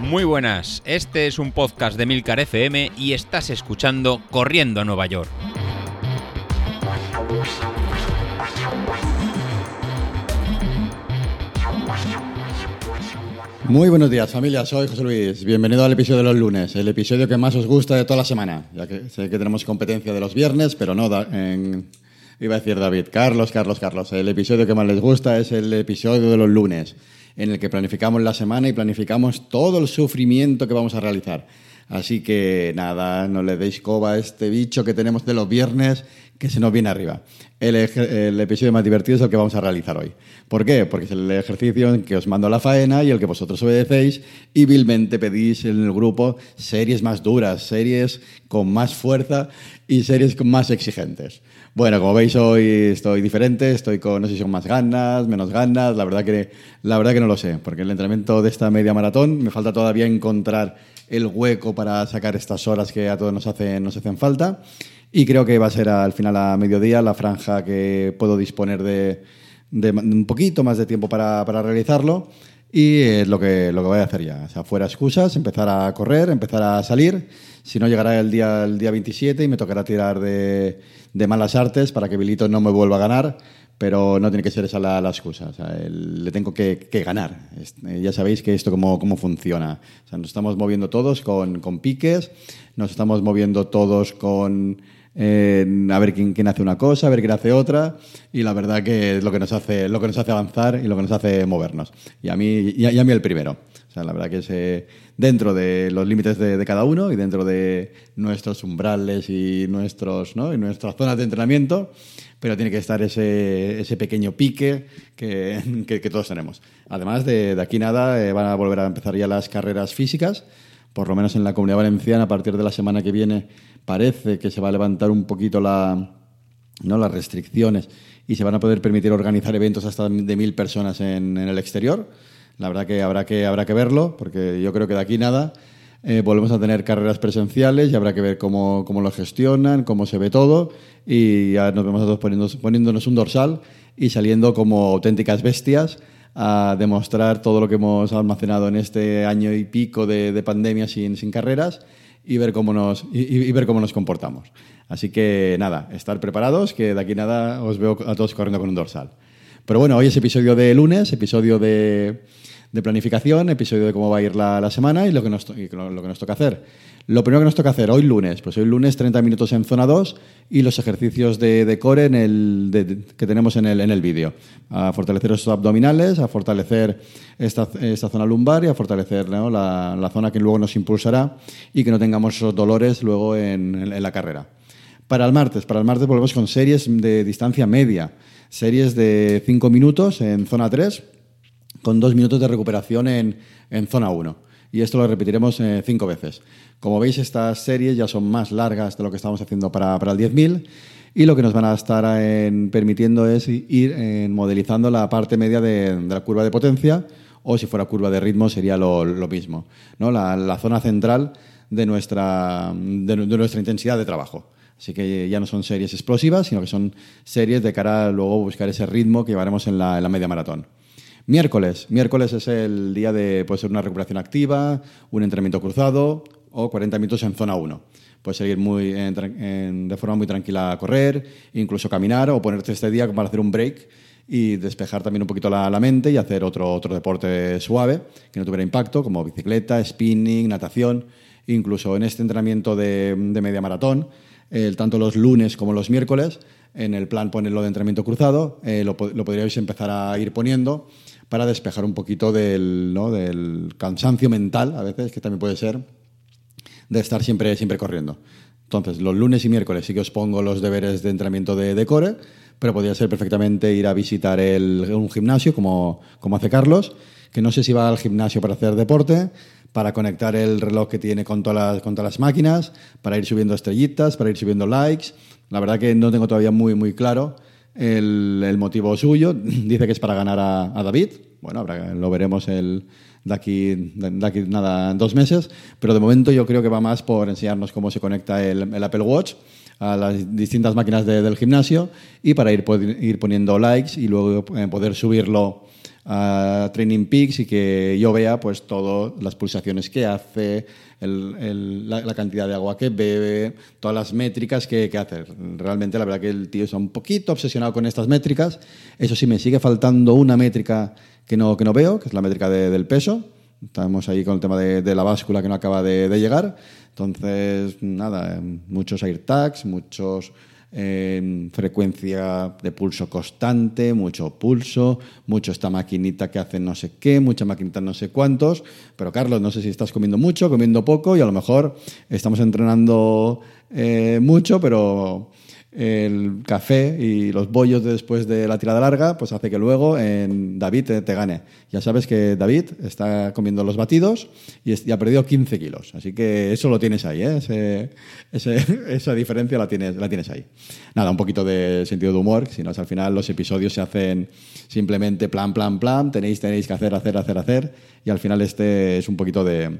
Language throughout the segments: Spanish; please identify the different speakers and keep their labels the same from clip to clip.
Speaker 1: Muy buenas, este es un podcast de Milcar FM y estás escuchando Corriendo a Nueva York.
Speaker 2: Muy buenos días familia, soy José Luis. Bienvenido al episodio de los lunes, el episodio que más os gusta de toda la semana, ya que sé que tenemos competencia de los viernes, pero no en... Iba a decir David, Carlos, Carlos, Carlos. El episodio que más les gusta es el episodio de los lunes en el que planificamos la semana y planificamos todo el sufrimiento que vamos a realizar. Así que nada, no le deis coba a este bicho que tenemos de los viernes que se nos viene arriba. El, episodio más divertido es el que vamos a realizar hoy. ¿Por qué? Porque es el ejercicio en que os mando la faena y el que vosotros obedecéis y vilmente pedís en el grupo series más duras, series con más fuerza y series más exigentes. Bueno, como veis hoy estoy diferente, estoy con, no sé si son más ganas, menos ganas, la verdad que, la verdad que no lo sé, porque el entrenamiento de esta media maratón me falta todavía encontrar el hueco para sacar estas horas que a todos nos hacen, nos hacen falta. Y creo que va a ser al final a mediodía la franja que puedo disponer de, un poquito más de tiempo para, para realizarlo y es lo que, lo que voy a hacer ya. O sea, fuera excusas, empezar a correr, empezar a salir. Si no, llegará el día, el día 27 y me tocará tirar de, de malas artes para que Bilito no me vuelva a ganar, pero no tiene que ser esa la, excusa. O sea, le tengo que, que, ganar. Eh, ya sabéis que esto cómo, cómo funciona. O sea, nos estamos moviendo todos con, con piques, nos estamos moviendo todos con a ver quién, quién, hace una cosa, a ver quién hace otra, y la verdad que es lo que nos hace, lo que nos hace avanzar y lo que nos hace movernos. Y a mí, y a, mí el primero. O sea, la verdad que es eh, dentro de los límites de, cada uno y dentro de nuestros umbrales y, nuestros, ¿no? y nuestras zonas de entrenamiento, pero tiene que estar ese, ese pequeño pique que, que, todos tenemos. Además, de, de aquí nada, eh, van a volver a empezar ya las carreras físicas por lo menos en la comunidad valenciana, a partir de la semana que viene, parece que se va a levantar un poquito la, ¿no? las restricciones y se van a poder permitir organizar eventos hasta de mil personas en, el exterior. La verdad que habrá, que habrá que verlo, porque yo creo que de aquí nada eh, volvemos a tener carreras presenciales y habrá que ver cómo, cómo, lo gestionan, cómo se ve todo y ya nos vemos a todos poniéndonos, poniéndonos un dorsal y saliendo como auténticas bestias a demostrar todo lo que hemos almacenado en este año y pico de, de pandemia sin, carreras y ver cómo nos, y, ver cómo nos comportamos. Así que nada, estar preparados, que de aquí nada os veo a todos corriendo con un dorsal. Pero bueno, hoy es episodio de lunes, episodio de, de planificación, episodio de cómo va a ir la, semana y lo que, nos, lo, que nos toca hacer. Lo primero que nos toca hacer hoy lunes, pues hoy lunes 30 minutos en zona 2 y los ejercicios de, core en el, que tenemos en el, en el vídeo. A fortalecer esos abdominales, a fortalecer esta, esta zona lumbar y a fortalecer la, la, zona que luego nos impulsará y que no tengamos esos dolores luego en, en la carrera. Para el martes, para el martes volvemos con series de distancia media, series de 5 minutos en zona 3 con 2 minutos de recuperación en, en zona 1 y esto lo repetiremos eh, cinco veces. Como veis, estas series ya son más largas de lo que estamos haciendo para, para el 10.000 y lo que nos van a estar permitiendo es ir modelizando la parte media de, la curva de potencia o si fuera curva de ritmo sería lo, mismo, ¿no? La, zona central de nuestra, de, nuestra intensidad de trabajo. Así que ya no son series explosivas, sino que son series de cara a luego buscar ese ritmo que llevaremos en la, en la media maratón. Miércoles. Miércoles es el día de, puede ser una recuperación activa, un entrenamiento cruzado o 40 minutos en zona 1. Puedes seguir muy de forma muy tranquila a correr, incluso caminar o ponerte este día para hacer un break y despejar también un poquito la, mente y hacer otro, otro deporte suave que no tuviera impacto, como bicicleta, spinning, natación. Incluso en este entrenamiento de, media maratón, tanto los lunes como los miércoles, en el plan ponerlo de entrenamiento cruzado, eh, lo podríais empezar a ir poniendo para despejar un poquito del, ¿no? del cansancio mental, a veces, que también puede ser, de estar siempre, siempre corriendo. Entonces, los lunes y miércoles sí que os pongo los deberes de entrenamiento de, core, pero podría ser perfectamente ir a visitar el, un gimnasio, como, como hace Carlos, que no sé si va al gimnasio para hacer deporte, para conectar el reloj que tiene con todas las, con todas las máquinas, para ir subiendo estrellitas, para ir subiendo likes. La verdad que no tengo todavía muy, muy claro el, motivo suyo. Dice que es para ganar a, David. Bueno, lo veremos el, de, aquí, de aquí nada, dos meses. Pero de momento yo creo que va más por enseñarnos cómo se conecta el, Apple Watch a las distintas máquinas del gimnasio y para ir, ir poniendo likes y luego eh, poder subirlo a Training Peaks y que yo vea pues todas las pulsaciones que hace, la, cantidad de agua que bebe, todas las métricas que, hace. Realmente la verdad que el tío está un poquito obsesionado con estas métricas. Eso sí, me sigue faltando una métrica que no, que no veo, que es la métrica del peso. Estamos ahí con el tema de, la báscula que no acaba de, llegar. Entonces, nada, muchos AirTags, muchos en frecuencia de pulso constante, mucho pulso, mucho esta maquinita que hace no sé qué, mucha maquinita no sé cuántos. Pero Carlos, no sé si estás comiendo mucho, comiendo poco y a lo mejor estamos entrenando eh, mucho, pero el café y los bollos después de la tirada larga, pues hace que luego en David te, gane. Ya sabes que David está comiendo los batidos y, ha perdido 15 kilos. Así que eso lo tienes ahí, ¿eh? esa diferencia la tienes, la tienes ahí. Nada, un poquito de sentido de humor, si no, al final los episodios se hacen simplemente plan, plan, plan, tenéis, tenéis que hacer, hacer, hacer, hacer, y al final este es un poquito de,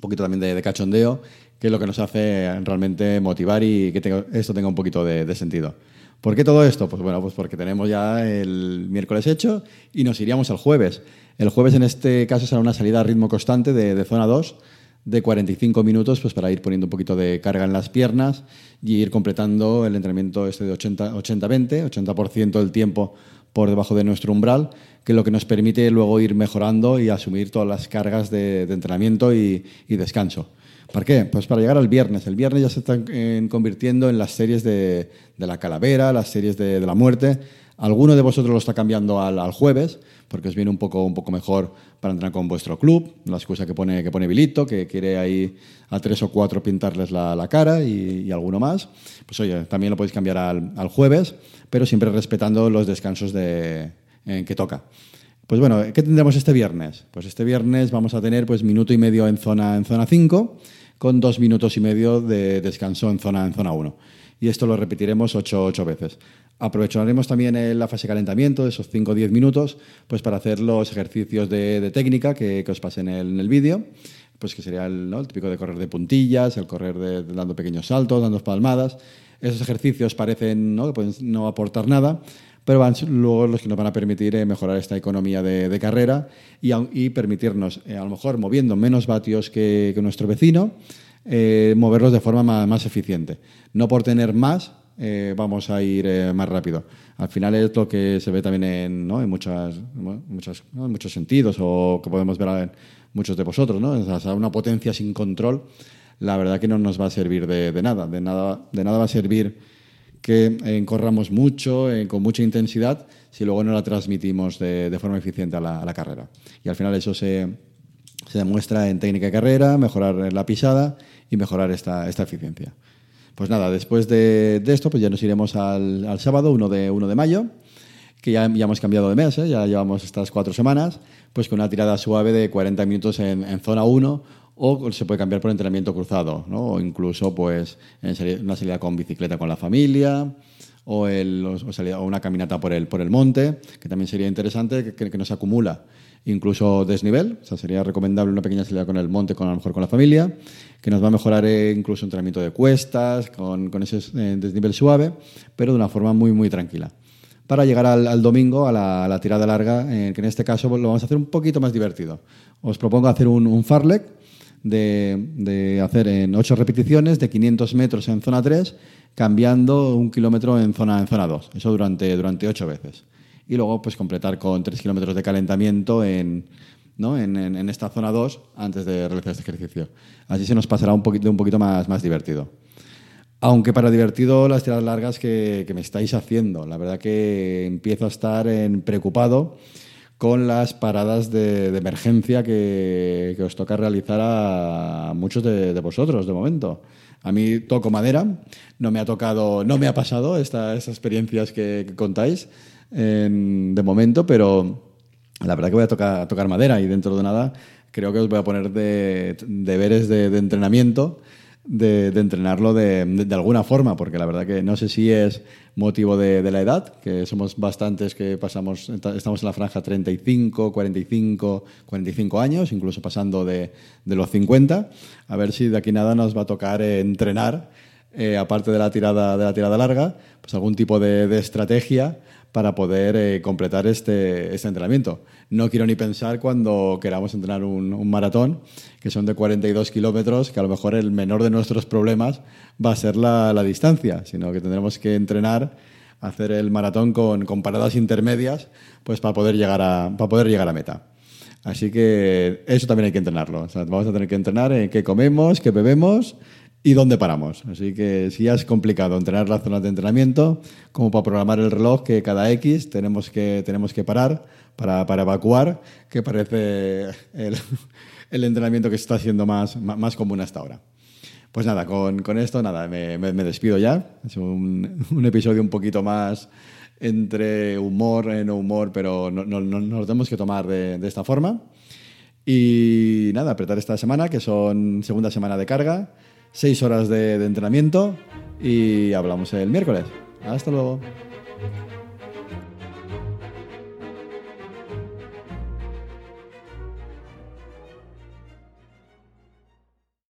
Speaker 2: un poquito también de cachondeo que es lo que nos hace realmente motivar y que esto tenga un poquito de, sentido. ¿Por qué todo esto? Pues bueno, pues porque tenemos ya el miércoles hecho y nos iríamos al jueves. El jueves en este caso será una salida a ritmo constante de, zona 2 de 45 minutos pues para ir poniendo un poquito de carga en las piernas y ir completando el entrenamiento este de 80-20, 80%, del tiempo por debajo de nuestro umbral, que lo que nos permite luego ir mejorando y asumir todas las cargas de, entrenamiento y descanso. ¿Para qué? Pues para llegar al viernes. El viernes ya se están eh, convirtiendo en las series de, la calavera, las series de, la muerte. Alguno de vosotros lo está cambiando al, jueves, porque os viene un poco, un poco mejor para entrar con vuestro club. La excusa que pone, que pone Vilito, que quiere ahí a tres o cuatro pintarles la, cara y, alguno más. Pues oye, también lo podéis cambiar al, jueves, pero siempre respetando los descansos de, en que toca. Pues bueno, ¿qué tendremos este viernes? Pues este viernes vamos a tener pues minuto y medio en zona en zona 5 con dos minutos y medio de descanso en zona, en zona 1. Y esto lo repetiremos ocho, ocho veces. Aprovecharemos también la fase de calentamiento, esos 5 o 10 minutos, pues para hacer los ejercicios de, técnica que, os pasé en el, vídeo, pues que sería el, típico de correr de puntillas, el correr dando pequeños saltos, dando palmadas. Esos ejercicios parecen ¿no? que no aportar nada, pero van luego los que nos van a permitir eh, mejorar esta economía de, carrera y, permitirnos, eh, a lo mejor moviendo menos vatios que, nuestro vecino, eh, moverlos de forma más, eficiente. No por tener más vamos a ir más rápido. Al final es lo que se ve también en, ¿no? en, muchas, muchas, muchos sentidos o que podemos ver en muchos de vosotros. ¿no? una potencia sin control, la verdad que no nos va a servir de, de nada. De nada, de nada va a servir que eh, corramos mucho, eh, con mucha intensidad, si luego no la transmitimos de, forma eficiente a la, carrera. Y al final eso se, demuestra en técnica de carrera, mejorar la pisada y mejorar esta, esta eficiencia. Pues nada, después de, esto, pues ya nos iremos al, sábado, 1 de, 1 de mayo, que ya, ya hemos cambiado de mes, ¿eh? ya llevamos estas cuatro semanas, pues con una tirada suave de 40 minutos en, en zona 1 o se puede cambiar por entrenamiento cruzado, ¿no? o incluso pues, una salida con bicicleta con la familia, o, el, o, una caminata por el, por el monte, que también sería interesante, que, que, no se acumula incluso desnivel, o sea, sería recomendable una pequeña salida con el monte, con, a lo mejor con la familia, que nos va a mejorar eh, incluso entrenamiento de cuestas, con, con ese eh, desnivel suave, pero de una forma muy, muy tranquila. Para llegar al, domingo, a la, tirada larga, que en este caso lo vamos a hacer un poquito más divertido. Os propongo hacer un, un farlek, de, hacer en 8 repeticiones de 500 metros en zona 3, cambiando un kilómetro en zona, en zona 2. Eso durante, durante 8 veces. Y luego pues completar con 3 kilómetros de calentamiento en, ¿no? en, en, esta zona 2 antes de realizar este ejercicio. Así se nos pasará un poquito, un poquito más, más divertido. Aunque para divertido las tiradas largas que, que me estáis haciendo. La verdad que empiezo a estar en preocupado con las paradas de, emergencia que, os toca realizar a muchos de, vosotros de momento. A mí toco madera, no me ha tocado, no me ha pasado estas experiencias que, contáis de momento, pero la verdad que voy a tocar, madera y dentro de nada creo que os voy a poner de, deberes de, entrenamiento de, entrenarlo de, alguna forma, porque la verdad que no sé si es motivo de, la edad, que somos bastantes que pasamos, estamos en la franja 35, 45, 45 años, incluso pasando de, los 50, a ver si de aquí nada nos va a tocar entrenar, eh, aparte de la, tirada, de la tirada larga, pues algún tipo de, estrategia para poder eh, completar este, este entrenamiento. No quiero ni pensar cuando queramos entrenar un, un maratón, que son de 42 kilómetros, que a lo mejor el menor de nuestros problemas va a ser la, la distancia, sino que tendremos que entrenar, hacer el maratón con, con paradas intermedias, pues para poder llegar a, para poder llegar a meta. Así que eso también hay que entrenarlo. Vamos a tener que entrenar en qué comemos, qué bebemos y dónde paramos. Así que si ya es complicado entrenar las zonas de entrenamiento, como para programar el reloj que cada X tenemos que, tenemos que parar para, para evacuar, que parece el, el, entrenamiento que se está haciendo más, más común hasta ahora. Pues nada, con, con esto nada, me, me, despido ya. Es un, un, episodio un poquito más entre humor, eh, no humor, pero no, no, no, nos lo tenemos que tomar de esta forma. Y nada, apretar esta semana, que son segunda semana de carga seis horas de, de entrenamiento y hablamos el miércoles. Hasta luego.